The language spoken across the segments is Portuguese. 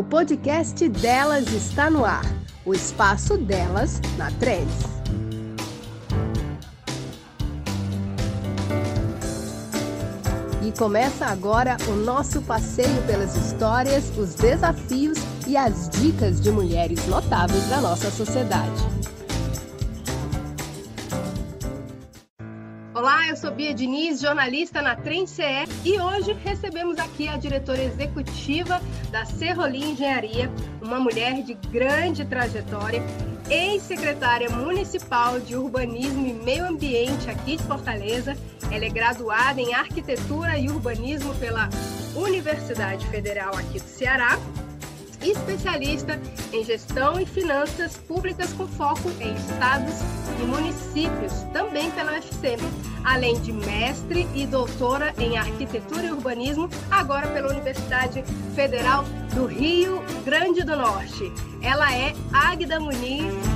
O podcast delas está no ar. O espaço delas na Trends. E começa agora o nosso passeio pelas histórias, os desafios e as dicas de mulheres notáveis da nossa sociedade. Sou Bia Diniz, jornalista na CE e hoje recebemos aqui a diretora executiva da Serrolim Engenharia, uma mulher de grande trajetória, ex-secretária municipal de Urbanismo e Meio Ambiente aqui de Fortaleza. Ela é graduada em Arquitetura e Urbanismo pela Universidade Federal aqui do Ceará especialista em gestão e finanças públicas com foco em estados e municípios, também pela UFC, além de mestre e doutora em arquitetura e urbanismo, agora pela Universidade Federal do Rio Grande do Norte. Ela é Águida Muniz.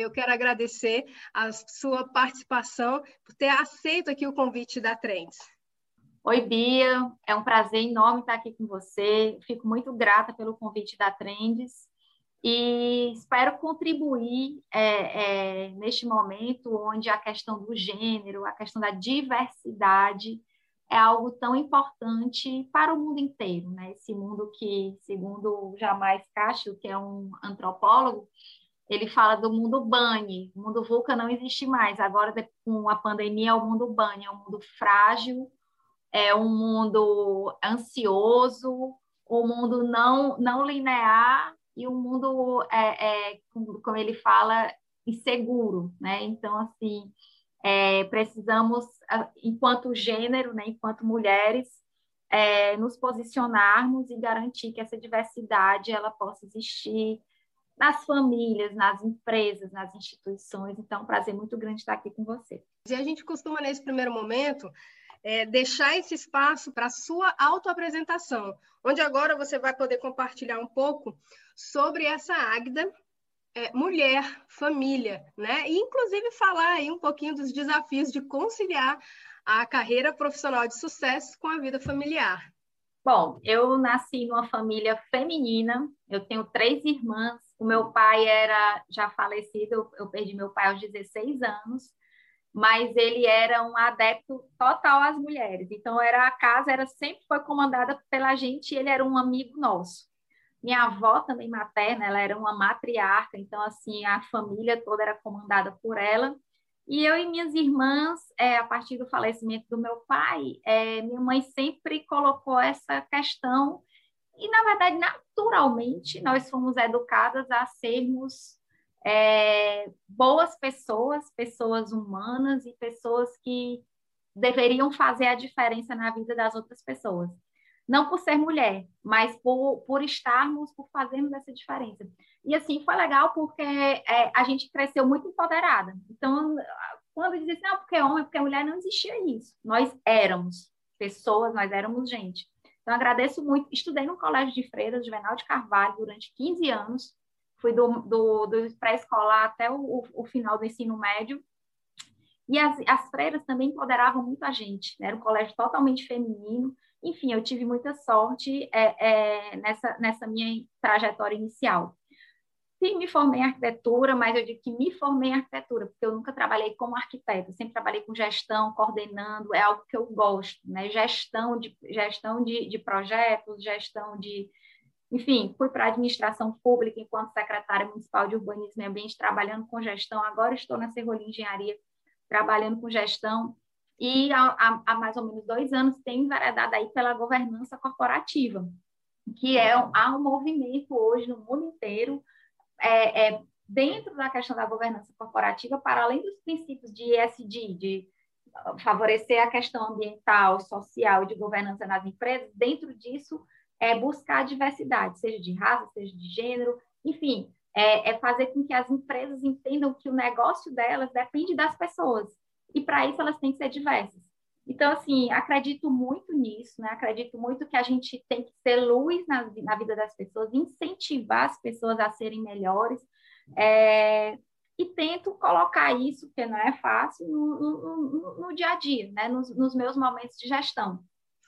Eu quero agradecer a sua participação, por ter aceito aqui o convite da Trends. Oi, Bia, é um prazer enorme estar aqui com você. Fico muito grata pelo convite da Trends e espero contribuir é, é, neste momento onde a questão do gênero, a questão da diversidade é algo tão importante para o mundo inteiro, né? Esse mundo que, segundo Jamais Castro, que é um antropólogo, ele fala do mundo bunny, o mundo VUCA não existe mais, agora com a pandemia é o mundo bunny, é um mundo frágil, é um mundo ansioso, um mundo não, não linear e um mundo, é, é, como ele fala, inseguro, né? Então, assim, é, precisamos, enquanto gênero, né, enquanto mulheres, é, nos posicionarmos e garantir que essa diversidade ela possa existir nas famílias, nas empresas, nas instituições. Então, é um prazer muito grande estar aqui com você. E a gente costuma, nesse primeiro momento, é, deixar esse espaço para a sua autoapresentação, onde agora você vai poder compartilhar um pouco sobre essa Águida, é, mulher, família, né? E inclusive falar aí um pouquinho dos desafios de conciliar a carreira profissional de sucesso com a vida familiar. Bom, eu nasci numa família feminina, eu tenho três irmãs o meu pai era já falecido, eu, perdi meu pai aos 16 anos, mas ele era um adepto total às mulheres. Então era a casa era sempre foi comandada pela gente, ele era um amigo nosso. Minha avó também materna, ela era uma matriarca, então assim a família toda era comandada por ela. E eu e minhas irmãs, é, a partir do falecimento do meu pai, é, minha mãe sempre colocou essa questão e, na verdade, naturalmente, nós fomos educadas a sermos é, boas pessoas, pessoas humanas e pessoas que deveriam fazer a diferença na vida das outras pessoas. Não por ser mulher, mas por, por estarmos, por fazermos essa diferença. E assim, foi legal porque é, a gente cresceu muito empoderada. Então, quando dizia assim, não, porque é homem, porque mulher, não existia isso. Nós éramos pessoas, nós éramos gente. Então, agradeço muito. Estudei no Colégio de Freiras, Juvenal de Carvalho, durante 15 anos. Fui do, do, do pré-escolar até o, o, final do ensino médio. E as, as freiras também empoderavam muito a gente. Né? Era um colégio totalmente feminino. Enfim, eu tive muita sorte é, é, nessa, nessa minha trajetória inicial. Sim, me formei em arquitetura, mas eu digo que me formei em arquitetura, porque eu nunca trabalhei como arquiteto, sempre trabalhei com gestão, coordenando, é algo que eu gosto, né? Gestão de, gestão de, de projetos, gestão de. Enfim, fui para a administração pública enquanto secretária municipal de urbanismo e ambiente, trabalhando com gestão. Agora estou na Serrolim Engenharia, trabalhando com gestão. E há, há mais ou menos dois anos tenho enveredado aí pela governança corporativa, que é há um movimento hoje no mundo inteiro é, é, dentro da questão da governança corporativa, para além dos princípios de ESG, de favorecer a questão ambiental, social e de governança nas empresas, dentro disso é buscar a diversidade, seja de raça, seja de gênero, enfim, é, é fazer com que as empresas entendam que o negócio delas depende das pessoas e para isso elas têm que ser diversas. Então, assim, acredito muito nisso, né? Acredito muito que a gente tem que ser luz na, na vida das pessoas, incentivar as pessoas a serem melhores. É, e tento colocar isso, porque não é fácil, no, no, no, no dia a dia, né? Nos, nos, meus momentos de gestão.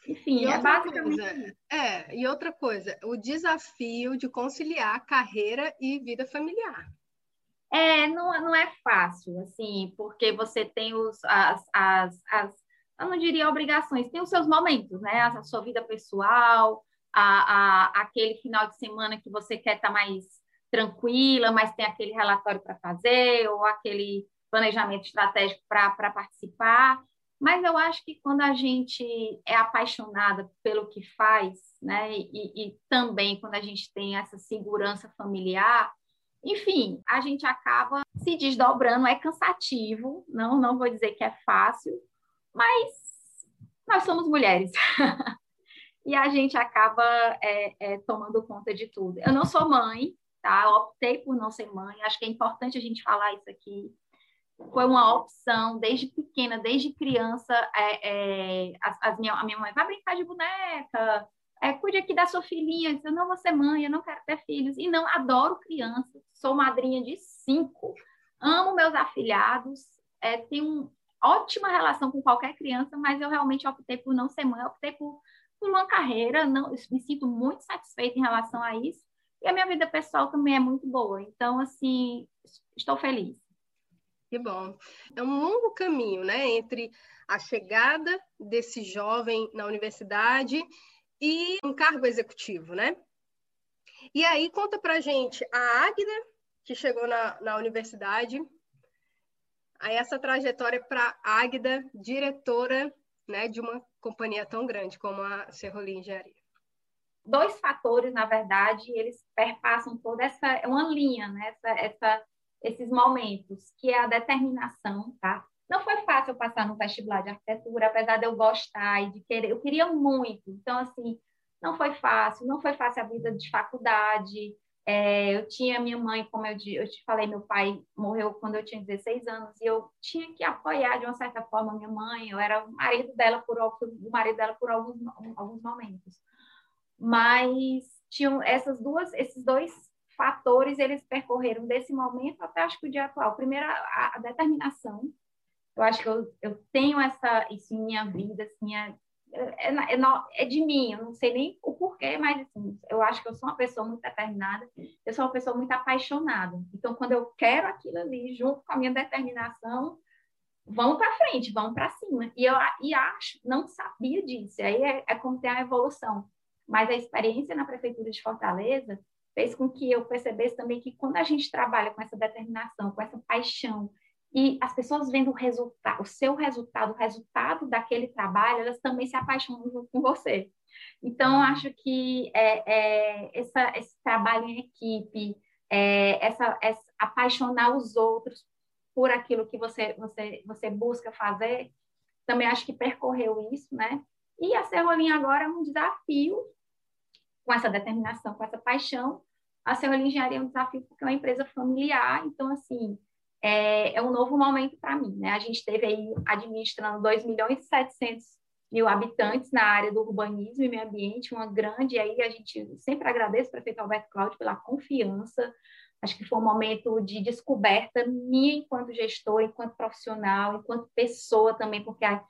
Enfim, é basicamente coisa, É, e outra coisa, o desafio de conciliar carreira e vida familiar. É, não, não é fácil, assim, porque você tem os, as, as, as, eu não diria obrigações, tem os seus momentos, né? A sua vida pessoal, a, a, aquele final de semana que você quer estar tá mais tranquila, mas tem aquele relatório para fazer, ou aquele planejamento estratégico para participar. Mas eu acho que quando a gente é apaixonada pelo que faz, né, e, e também quando a gente tem essa segurança familiar, enfim, a gente acaba se desdobrando, é cansativo, não, não vou dizer que é fácil, mas nós somos mulheres. e a gente acaba é, é, tomando conta de tudo. Eu não sou mãe, tá? Eu optei por não ser mãe, acho que é importante a gente falar isso aqui. Foi uma opção desde pequena, desde criança. É, é, as, as minha, a minha mãe vai brincar de boneca, é, cuide aqui da sua filhinha. Eu não vou ser mãe, eu não quero ter filhos. E não, adoro crianças, sou madrinha de cinco, amo meus afilhados, é, tenho ótima relação com qualquer criança, mas eu realmente optei por não ser mãe, optei por, por uma carreira, não, me sinto muito satisfeita em relação a isso. E a minha vida pessoal também é muito boa. Então, assim, estou feliz. Que bom. É um longo caminho, né, entre a chegada desse jovem na universidade e um cargo executivo, né? E aí, conta pra gente a Águida, que chegou na, na universidade, aí essa trajetória para Águida, diretora né, de uma companhia tão grande como a Serrolim Engenharia dois fatores, na verdade, eles perpassam toda essa é uma linha, né? Essa, essa, esses momentos, que é a determinação, tá? Não foi fácil passar no vestibular de arquitetura, apesar de eu gostar e de querer, eu queria muito. Então, assim, não foi fácil, não foi fácil a vida de faculdade. É, eu tinha minha mãe, como eu, eu te falei, meu pai morreu quando eu tinha 16 anos e eu tinha que apoiar de uma certa forma minha mãe. Eu era o marido dela por o marido dela por alguns, alguns momentos mas tinham essas duas, esses dois fatores, eles percorreram desse momento até acho que o dia atual. Primeiro, a, a determinação. Eu acho que eu, eu tenho essa, isso em minha vida, assim, é, é, é, é, de mim, eu não sei nem o porquê, mas assim, eu acho que eu sou uma pessoa muito determinada, eu sou uma pessoa muito apaixonada. Então, quando eu quero aquilo ali, junto com a minha determinação, vamos para frente, vamos para cima. E eu e acho, não sabia disso. Aí é, é como tem a evolução. Mas a experiência na prefeitura de Fortaleza fez com que eu percebesse também que quando a gente trabalha com essa determinação, com essa paixão, e as pessoas vendo o resultado, o seu resultado, o resultado daquele trabalho, elas também se apaixonam com você. Então, acho que é, é, essa, esse trabalho em equipe, é, essa, essa, apaixonar os outros por aquilo que você, você, você busca fazer, também acho que percorreu isso, né? E a Serrolinha agora é um desafio com essa determinação, com essa paixão, a Serrolinha Engenharia é um desafio porque é uma empresa familiar, então, assim, é, é um novo momento para mim, né? A gente teve aí administrando 2 milhões e 700 mil habitantes na área do urbanismo e meio ambiente, uma grande, e aí a gente sempre agradece o prefeito Alberto Cláudio pela confiança, acho que foi um momento de descoberta minha enquanto gestor, enquanto profissional, enquanto pessoa também, porque a,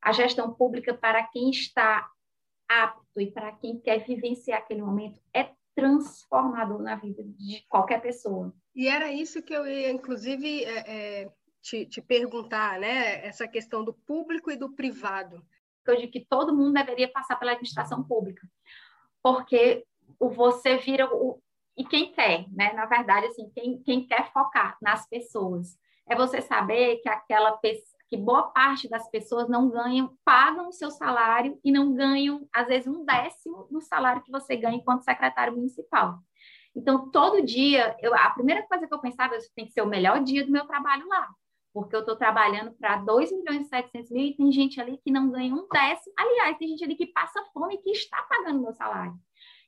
a gestão pública para quem está apto e para quem quer vivenciar aquele momento é transformador na vida de qualquer pessoa. E era isso que eu ia, inclusive, é, é, te, te perguntar, né? Essa questão do público e do privado. Eu digo que todo mundo deveria passar pela administração pública, porque o você vira o e quem quer, né? Na verdade, assim, quem, quem quer focar nas pessoas é você saber que aquela pessoa que boa parte das pessoas não ganham, pagam o seu salário e não ganham, às vezes, um décimo do salário que você ganha enquanto secretário municipal. Então, todo dia, eu, a primeira coisa que eu pensava, isso tem que ser o melhor dia do meu trabalho lá, porque eu estou trabalhando para 2 milhões e 700 mil e tem gente ali que não ganha um décimo. Aliás, tem gente ali que passa fome e que está pagando meu salário.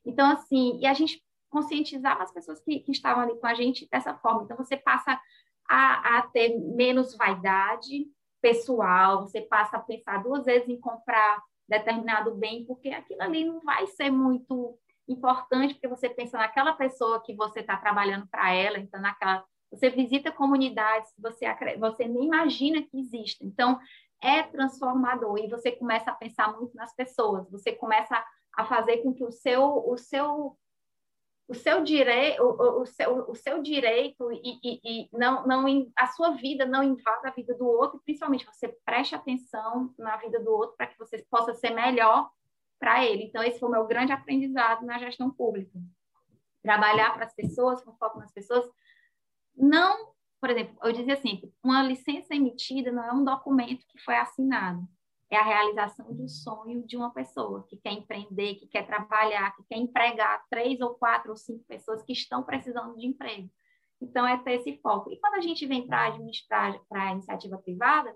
Então, assim, e a gente conscientizava as pessoas que, que estavam ali com a gente dessa forma. Então, você passa a, a ter menos vaidade, pessoal, você passa a pensar duas vezes em comprar determinado bem, porque aquilo ali não vai ser muito importante, porque você pensa naquela pessoa que você está trabalhando para ela, então naquela você visita comunidades você, você nem imagina que existem. Então, é transformador e você começa a pensar muito nas pessoas, você começa a fazer com que o seu, o seu o seu direito, o, o, seu, o seu direito e, e, e, não, não a sua vida não invada a vida do outro, principalmente você preste atenção na vida do outro para que você possa ser melhor para ele. Então esse foi o meu grande aprendizado na gestão pública. Trabalhar para as pessoas, com foco nas pessoas, não, por exemplo, eu dizia assim, uma licença emitida não é um documento que foi assinado é a realização do sonho de uma pessoa que quer empreender, que quer trabalhar, que quer empregar três ou quatro ou cinco pessoas que estão precisando de emprego. Então, é ter esse foco. E quando a gente vem para administrar para a iniciativa privada,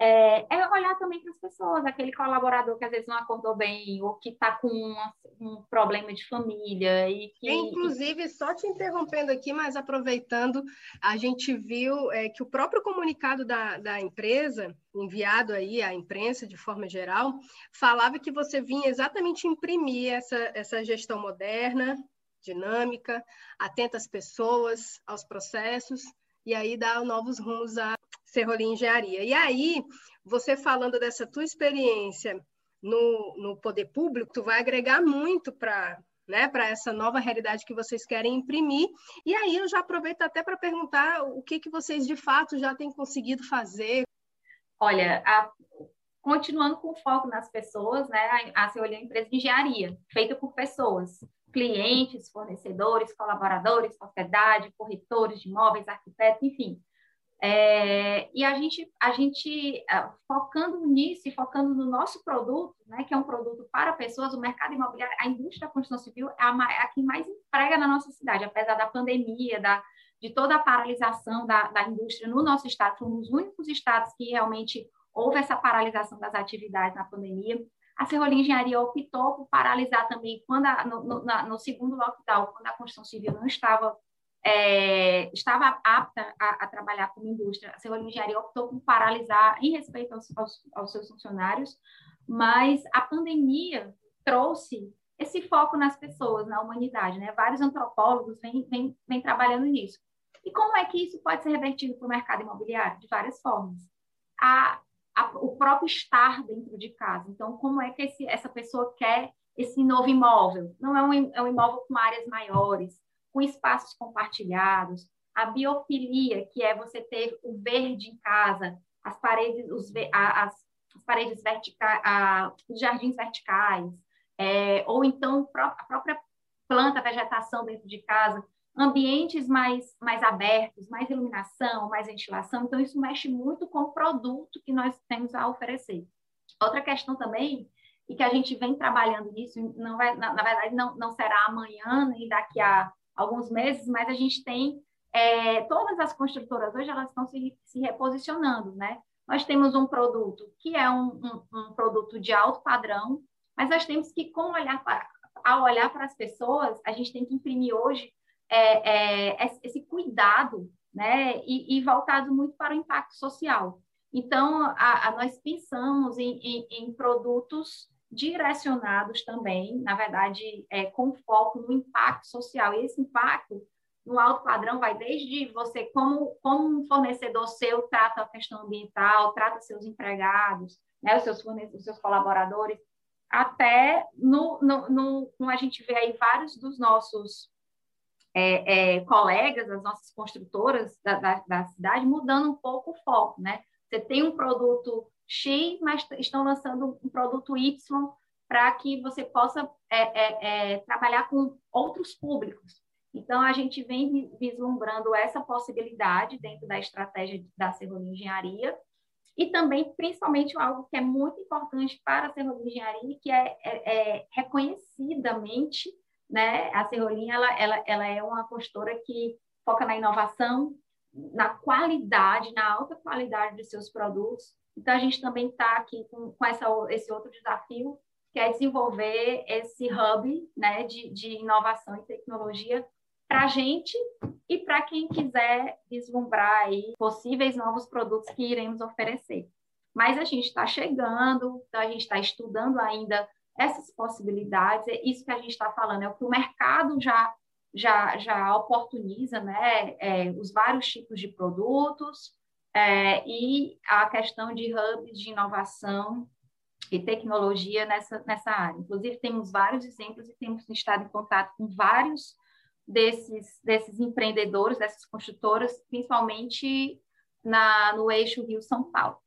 é, é olhar também para as pessoas, aquele colaborador que às vezes não acordou bem ou que está com um problema de família e que... Inclusive, só te interrompendo aqui, mas aproveitando, a gente viu é, que o próprio comunicado da, da empresa, enviado aí à imprensa de forma geral, falava que você vinha exatamente imprimir essa, essa gestão moderna, dinâmica, atenta às pessoas, aos processos, e aí dar novos rumos à Serrolim Engenharia. E aí, você falando dessa tua experiência no, no poder público, tu vai agregar muito para né, para essa nova realidade que vocês querem imprimir. E aí eu já aproveito até para perguntar o que, que vocês de fato já têm conseguido fazer. Olha, a, continuando com o foco nas pessoas, né, a Ceolia é uma empresa de engenharia, feita por pessoas, clientes, fornecedores, colaboradores, sociedade, corretores de imóveis, arquitetos, enfim. É, e a gente, a gente uh, focando nisso e focando no nosso produto, né, que é um produto para pessoas, o mercado imobiliário, a indústria da construção civil é a, a que mais emprega na nossa cidade, apesar da pandemia, da, de toda a paralisação da, da indústria no nosso estado, fomos os únicos estados que realmente houve essa paralisação das atividades na pandemia. A Serrolim Engenharia optou por paralisar também quando a, no, no, no segundo lockdown, quando a construção civil não estava é, estava apta a, a, trabalhar como indústria. A Serrolim Engenharia optou por paralisar em respeito aos, aos, aos, seus funcionários, mas a pandemia trouxe esse foco nas pessoas, na humanidade. Né? Vários antropólogos vêm, vêm, vêm trabalhando nisso. E como é que isso pode ser revertido para o mercado imobiliário? De várias formas. A, a, o próprio estar dentro de casa. Então, como é que esse, essa pessoa quer esse novo imóvel? Não é um, é um imóvel com áreas maiores, com espaços compartilhados, a biofilia, que é você ter o verde em casa, as paredes, os, as, as paredes verticais, os jardins verticais, é, ou então a própria planta, vegetação dentro de casa, ambientes mais, mais abertos, mais iluminação, mais ventilação. Então, isso mexe muito com o produto que nós temos a oferecer. Outra questão também, e que a gente vem trabalhando nisso, não vai, na, na verdade, não, não será amanhã, nem daqui a alguns meses, mas a gente tem é, todas as construtoras hoje elas estão se, se reposicionando, né? Nós temos um produto que é um, um, um produto de alto padrão, mas nós temos que, com olhar para, ao olhar para as pessoas, a gente tem que imprimir hoje é, é, esse cuidado, né? E, e, voltado muito para o impacto social. Então, a, a nós pensamos em, em, em produtos direcionados também, na verdade, é, com foco no impacto social. E esse impacto no alto padrão vai desde você, como, como um fornecedor seu trata a questão ambiental, trata seus empregados, né, os, seus os seus colaboradores, até no, no, no, no, a gente vê aí vários dos nossos é, é, colegas, as nossas construtoras da, da, da cidade, mudando um pouco o foco, né? Você tem um produto X, mas estão lançando um produto Y para que você possa é, é, é, trabalhar com outros públicos. Então, a gente vem vislumbrando essa possibilidade dentro da estratégia da Serrolim Engenharia e também, principalmente, algo que é muito importante para a Serrolim Engenharia, que é, é, é reconhecidamente, né, a Serrolim, ela, ela, ela é uma consultora que foca na inovação, na qualidade, na alta qualidade dos seus produtos, então, a gente também está aqui com, com essa, esse outro desafio, que é desenvolver esse hub né, de, de inovação e tecnologia para a gente e para quem quiser vislumbrar aí possíveis novos produtos que iremos oferecer. Mas a gente está chegando, então a gente está estudando ainda essas possibilidades, é isso que a gente está falando, é o que o mercado já já, já oportuniza né, é, os vários tipos de produtos é, e a questão de hubs de inovação e tecnologia nessa, nessa área. Inclusive, temos vários exemplos e temos estado em contato com vários desses, desses empreendedores, dessas construtoras, principalmente na, no eixo Rio-São Paulo.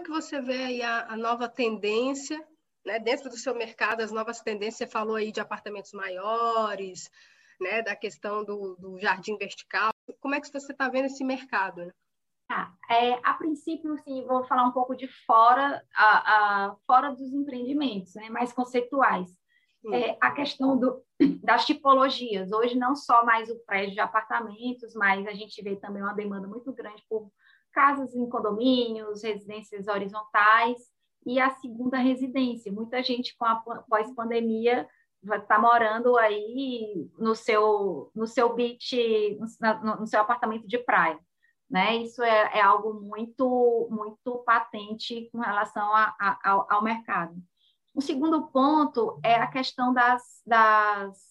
É que você vê aí a, a nova tendência, né, dentro do seu mercado, as novas tendências? Você falou aí de apartamentos maiores, né, da questão do, do jardim vertical. Como é que você está vendo esse mercado? Né? Ah, é, a princípio, sim, vou falar um pouco de fora, a, a fora dos empreendimentos, né, mais conceituais. É, a questão do, das tipologias. Hoje, não só mais o prédio de apartamentos, mas a gente vê também uma demanda muito grande por casas em condomínios, residências horizontais e a segunda residência. Muita gente com a pós-pandemia está morando aí no seu no seu beach, no, no, seu apartamento de praia, né? Isso é, é algo muito muito patente com relação a, a, ao, ao, mercado. O segundo ponto é a questão das, das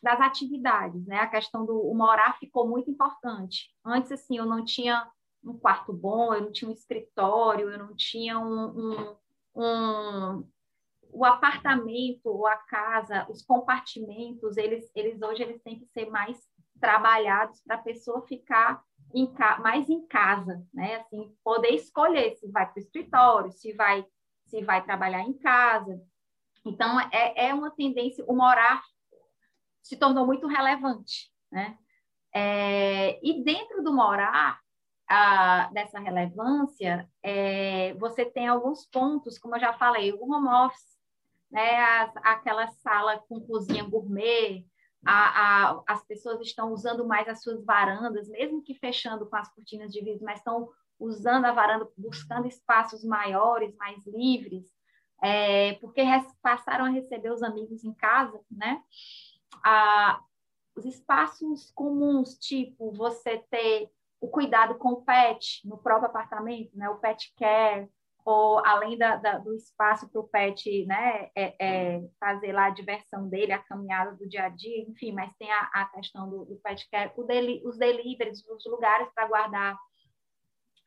das atividades, né? A questão do morar ficou muito importante. Antes assim eu não tinha um quarto bom, eu não tinha um escritório, eu não tinha um, um, um o apartamento a casa, os compartimentos, eles, eles hoje eles têm que ser mais trabalhados para a pessoa ficar em mais em casa, né? Assim, poder escolher se vai para o escritório, se vai se vai trabalhar em casa. Então é, é uma tendência, o morar se tornou muito relevante, né? É, e dentro do morar a, dessa relevância, é, você tem alguns pontos, como eu já falei, o home office, né, as, aquela sala com cozinha gourmet, a, a, as pessoas estão usando mais as suas varandas, mesmo que fechando com as cortinas de vidro, mas estão usando a varanda, buscando espaços maiores, mais livres, é, porque passaram a receber os amigos em casa, né? Ah, os espaços comuns, tipo você ter o cuidado com o pet no próprio apartamento, né? O pet care, ou além da, da, do espaço para o pet, né? É, é, fazer lá a diversão dele, a caminhada do dia a dia, enfim, mas tem a, a questão do, do pet care, deli, os deliveries, os lugares para guardar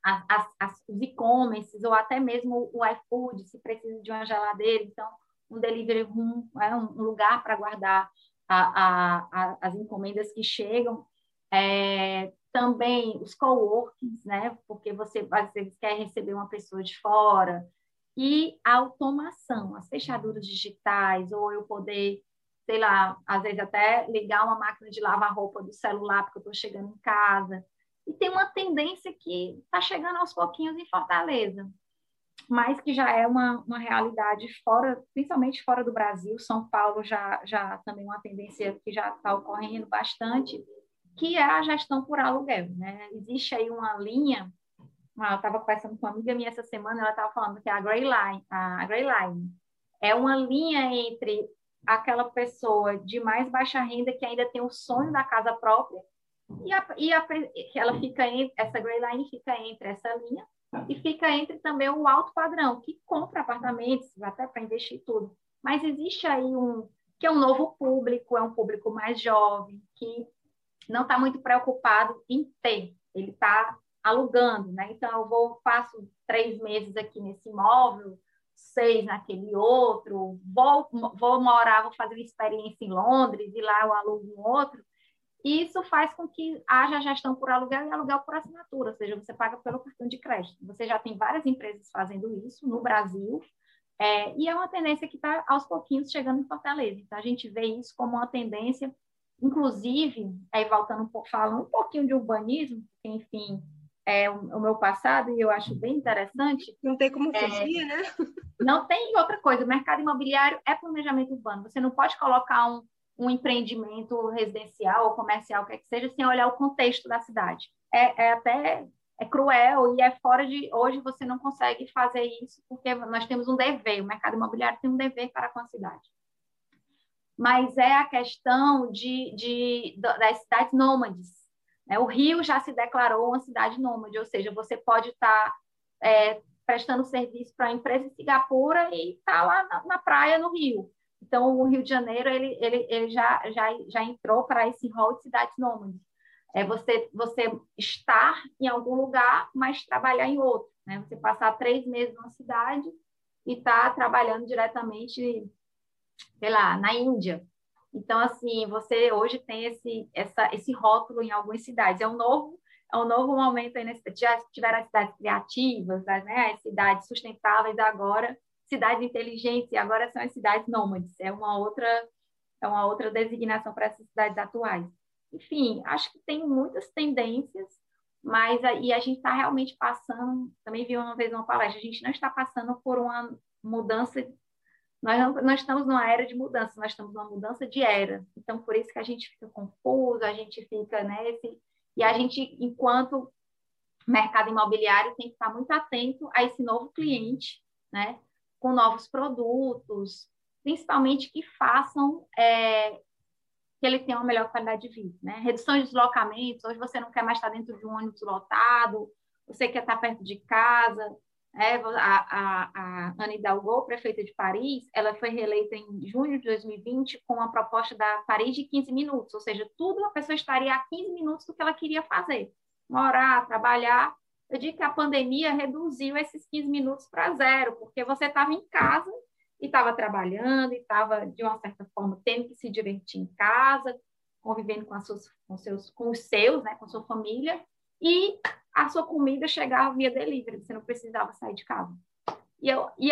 as, as, os e-commerces, ou até mesmo o iFood, se precisa de uma geladeira, então um delivery room é um lugar para guardar a, as encomendas que chegam. É, também os coworkings, né? Porque você às vezes quer receber uma pessoa de fora e a automação, as fechaduras digitais ou eu poder, sei lá, às vezes até ligar uma máquina de lavar roupa do celular porque eu estou chegando em casa. E tem uma tendência que está chegando aos pouquinhos em Fortaleza, mas que já é uma, uma realidade fora, principalmente fora do Brasil. São Paulo já já também uma tendência que já está ocorrendo bastante que é a gestão por aluguel. Né? Existe aí uma linha, eu estava conversando com uma amiga minha essa semana, ela estava falando que a Grey Line, a Grey Line é uma linha entre aquela pessoa de mais baixa renda que ainda tem o sonho da casa própria e, a, e a, ela fica entre, essa Grey Line fica entre essa linha e fica entre também o alto padrão, que compra apartamentos, até para investir tudo. Mas existe aí um, que é um novo público, é um público mais jovem, que não está muito preocupado em ter, ele está alugando, né? Então, eu vou, passo três meses aqui nesse imóvel, seis naquele outro, vou, vou morar, vou fazer uma experiência em Londres e lá eu alugo um outro. Isso faz com que haja gestão por aluguel e aluguel por assinatura, ou seja, você paga pelo cartão de crédito. Você já tem várias empresas fazendo isso no Brasil, é, e é uma tendência que está aos pouquinhos chegando em Fortaleza. Então, a gente vê isso como uma tendência Inclusive, aí voltando falando um pouquinho de urbanismo, enfim, é o, o, meu passado e eu acho bem interessante. Não tem como é, fugir, é, né? Não tem outra coisa. O mercado imobiliário é planejamento urbano. Você não pode colocar um, um empreendimento residencial ou comercial, quer que seja, sem olhar o contexto da cidade. É, é até é cruel e é fora de. Hoje você não consegue fazer isso porque nós temos um dever, o mercado imobiliário tem um dever para com a cidade. Mas é a questão de, de, das cidades nômades. Né? O Rio já se declarou uma cidade nômade, ou seja, você pode estar tá, é, prestando serviço para a empresa em Singapura e estar tá lá na, na, praia no Rio. Então, o Rio de Janeiro ele, ele, ele já, já, já entrou para esse rol de cidades nômades. É você, você estar em algum lugar, mas trabalhar em outro. Né? Você passar três meses numa cidade e estar tá trabalhando diretamente, sei lá, na Índia. Então, assim, você hoje tem esse, essa, esse rótulo em algumas cidades. É um novo, é um novo momento aí, nesse, já tiveram as cidades criativas, né? as cidades sustentáveis agora, cidades inteligentes, e agora são as cidades nômades. É uma outra, é uma outra designação para essas cidades atuais. Enfim, acho que tem muitas tendências, mas aí a gente está realmente passando, também vi uma vez uma palestra, a gente não está passando por uma mudança, nós não, nós estamos numa era de mudança, nós estamos numa mudança de era, então por isso que a gente fica confuso, a gente fica né, e a gente, enquanto mercado imobiliário, tem que estar muito atento a esse novo cliente, né, com novos produtos, principalmente que façam é, que ele tenha uma melhor qualidade de vida. Né? Redução de deslocamentos, hoje você não quer mais estar dentro de um ônibus lotado, você quer estar perto de casa. É, a, a, a Anne Hidalgo, prefeita de Paris, ela foi reeleita em junho de 2020 com uma proposta da Paris de 15 minutos, ou seja, tudo a pessoa estaria a 15 minutos do que ela queria fazer. Morar, trabalhar. Eu digo que a pandemia reduziu esses 15 minutos para zero, porque você estava em casa e estava trabalhando, e estava, de uma certa forma, tendo que se divertir em casa, convivendo com, as suas, com, seus, com os seus, né, com a sua família, e a sua comida chegava via delivery, você não precisava sair de casa. E, eu, e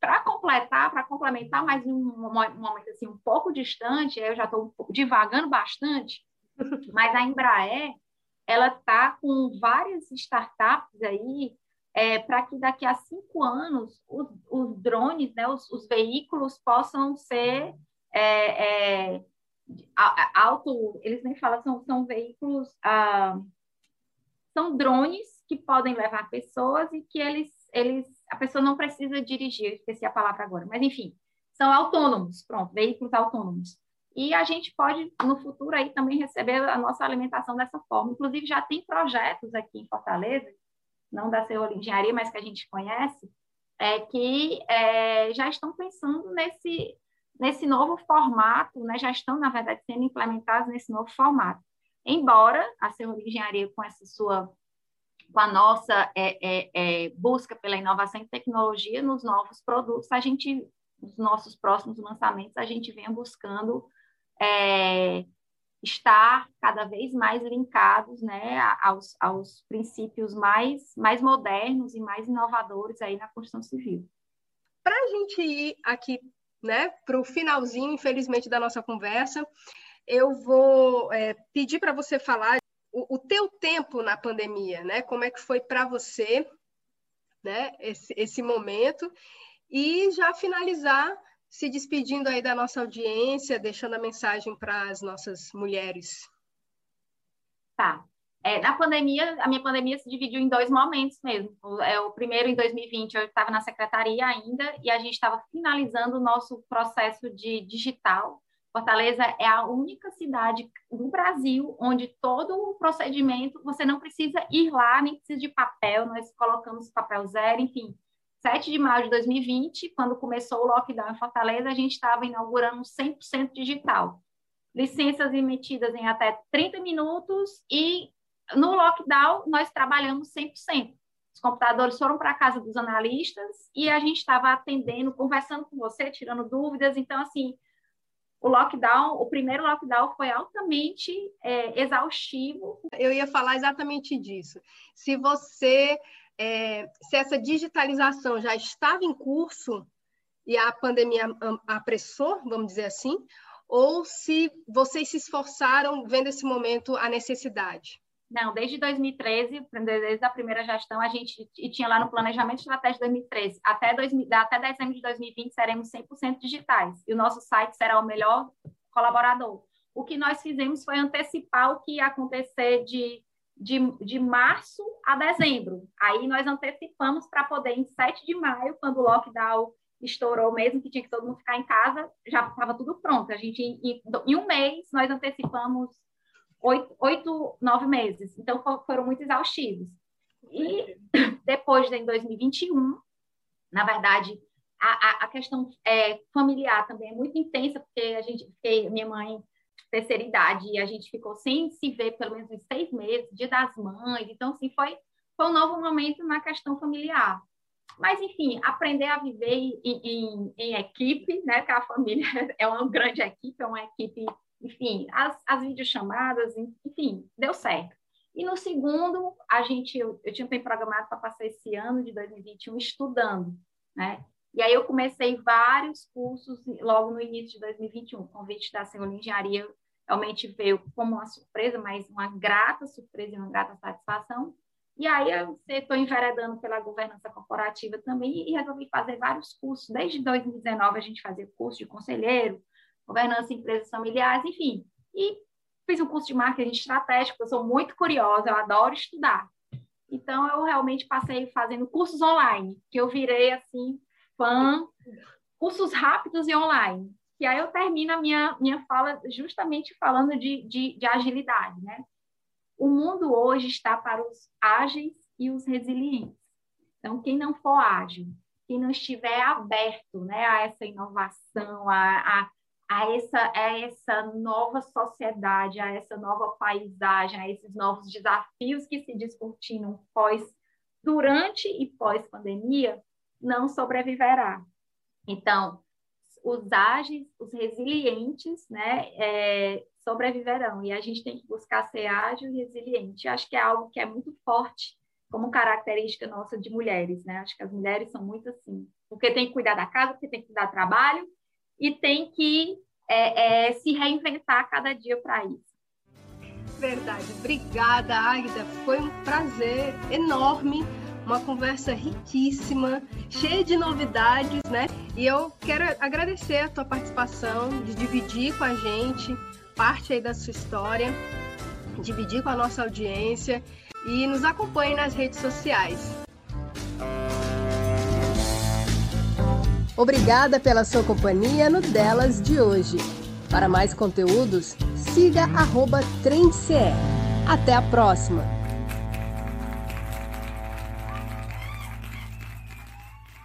para completar, para complementar mais um, um, momento assim, um pouco distante, eu já estou divagando bastante, mas a Embraer, ela está com várias startups aí é, para que daqui a cinco anos os, os drones, né, os, os, veículos possam ser é, é, auto, eles nem falam, são, são veículos, ah, são drones que podem levar pessoas e que eles, eles, a pessoa não precisa dirigir, esqueci a palavra agora, mas enfim, são autônomos, pronto, veículos autônomos. E a gente pode, no futuro, aí também receber a nossa alimentação dessa forma. Inclusive, já tem projetos aqui em Fortaleza não da Serra Engenharia, mas que a gente conhece, é que é, já estão pensando nesse, nesse novo formato, né? já estão, na verdade, sendo implementados nesse novo formato. Embora a Serra Engenharia, com essa sua com a nossa é, é, é, busca pela inovação e tecnologia nos novos produtos, a gente, nos nossos próximos lançamentos, a gente vem buscando é, estar cada vez mais linkados né, aos, aos princípios mais, mais modernos e mais inovadores aí na construção civil. Para a gente ir aqui né, para o finalzinho, infelizmente, da nossa conversa, eu vou é, pedir para você falar o, o teu tempo na pandemia, né? Como é que foi para você, né? Esse, esse momento e já finalizar se despedindo aí da nossa audiência, deixando a mensagem para as nossas mulheres. Tá. É, na pandemia, a minha pandemia se dividiu em dois momentos mesmo. O, é, o primeiro, em 2020, eu estava na secretaria ainda e a gente estava finalizando o nosso processo de digital. Fortaleza é a única cidade do Brasil onde todo o procedimento, você não precisa ir lá, nem precisa de papel, nós colocamos papel zero, enfim, 7 de maio de 2020, quando começou o lockdown em Fortaleza, a gente estava inaugurando 100% digital. Licenças emitidas em até 30 minutos e no lockdown nós trabalhamos 100%. Os computadores foram para a casa dos analistas e a gente estava atendendo, conversando com você, tirando dúvidas. Então, assim, o lockdown, o primeiro lockdown foi altamente é, exaustivo. Eu ia falar exatamente disso. Se você é, se essa digitalização já estava em curso e a pandemia apressou, vamos dizer assim, ou se vocês se esforçaram vendo esse momento a necessidade? Não, desde 2013, desde a primeira gestão, a gente tinha lá no planejamento estratégico de 2013, até, 2000, até dezembro de 2020 seremos 100% digitais e o nosso site será o melhor colaborador. O que nós fizemos foi antecipar o que ia acontecer de de, de março a dezembro. Aí nós antecipamos para poder, em 7 de maio, quando o lockdown estourou mesmo, que tinha que todo mundo ficar em casa, já estava tudo pronto. A gente, em, em, um mês, nós antecipamos oito, oito, nove meses. Então, foram muito exaustivos. E depois, em 2021, na verdade, a, a, a questão é, familiar também é muito intensa, porque a gente, porque minha mãe terceira idade e a gente ficou sem se ver pelo menos uns seis meses, dia das mães, então assim foi foi um novo momento na questão familiar. Mas enfim, aprender a viver em, em, em equipe, né? Que a família é uma grande equipe, é uma equipe, enfim, as, as videochamadas, enfim, deu certo. E no segundo, a gente, eu, eu tinha bem programado para passar esse ano de 2021 estudando, né? E aí eu comecei vários cursos logo no início de 2021. O convite da Senhora Engenharia realmente veio como uma surpresa, mas uma grata surpresa e uma grata satisfação. E aí eu estou enveredando pela governança corporativa também e resolvi fazer vários cursos. Desde 2019 a gente fazia curso de conselheiro, governança em empresas familiares, enfim. E fiz um curso de marketing estratégico, eu sou muito curiosa, eu adoro estudar. Então eu realmente passei fazendo cursos online, que eu virei assim fã, cursos rápidos e online. E aí eu termino a minha, minha fala justamente falando de, de, de agilidade, né? O mundo hoje está para os ágeis e os resilientes. Então, quem não for ágil, quem não estiver aberto né, a essa inovação, a, a, a, essa, a essa nova sociedade, a essa nova paisagem, a esses novos desafios que se descortinam pós, durante e pós-pandemia, não sobreviverá. Então, os ágeis, os resilientes, né, é, sobreviverão. E a gente tem que buscar ser ágil e resiliente. Acho que é algo que é muito forte como característica nossa de mulheres, né? Acho que as mulheres são muito assim, porque tem que cuidar da casa, porque tem que cuidar do trabalho e tem que é, é, se reinventar cada dia para isso. Verdade. Obrigada, Águida. Foi um prazer enorme uma conversa riquíssima, cheia de novidades, né? E eu quero agradecer a tua participação, de dividir com a gente parte aí da sua história, dividir com a nossa audiência e nos acompanhe nas redes sociais. Obrigada pela sua companhia no Delas de hoje. Para mais conteúdos, siga arroba Até a próxima!